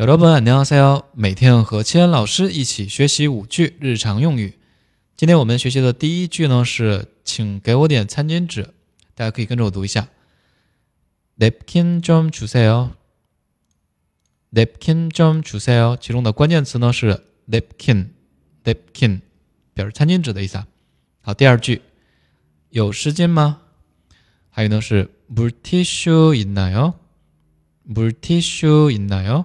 여러분안녕하세요。每天和千恩老师一起学习五句日常用语。今天我们学习的第一句呢是，请给我点餐巾纸。大家可以跟着我读一下，napkin 좀주세 요。 napkin 좀주세 요。 其中的关键词呢是 napkin，napkin 表示餐巾纸的意思。好，第二句，有湿巾吗？还有呢是물티슈있나 요？ 물티슈있나 요？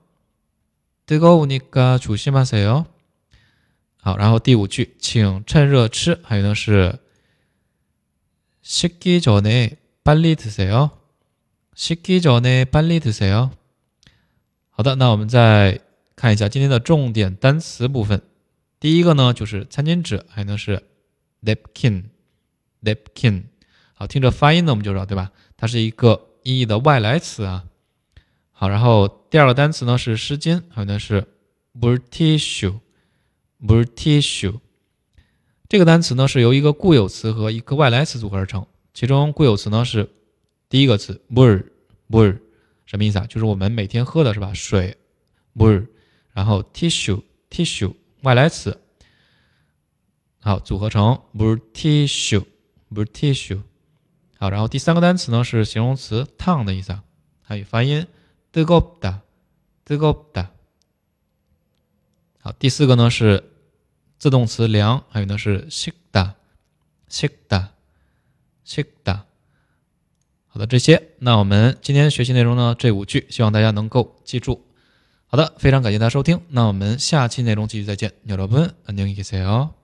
뜨거우니까조심하세 요。 好，然后第五句，请趁热吃。还有呢是식기전에빨리드세 요。 식기전에빨리드세 요。 好的，那我们再看一下今天的重点单词部分。第一个呢就是餐巾纸，还有呢是 napkin，napkin。好，听着发音呢我们就知道对吧？它是一个音译的外来词啊。 好，然后第二个单词呢是湿巾，还有呢是 multissue，multissue。这个单词呢是由一个固有词和一个外来词组合而成。其中固有词呢是第一个词 mur，mur 什么意思啊？就是我们每天喝的是吧？水 mur。然后 tissue，tissue 外来词，好组合成 multissue，multissue。好，然后第三个单词呢是形容词烫的意思啊，还有发音。 뜨겁 다， 뜨겁 다。 好，第四个呢是自动词凉，还有呢是식 다， 식 다， 식 다。 好的，这些，那我们今天学习内容呢这五句，希望大家能够记住。好的，非常感谢大家收听，那我们下期内容继续再见，여러분안녕히계세 요。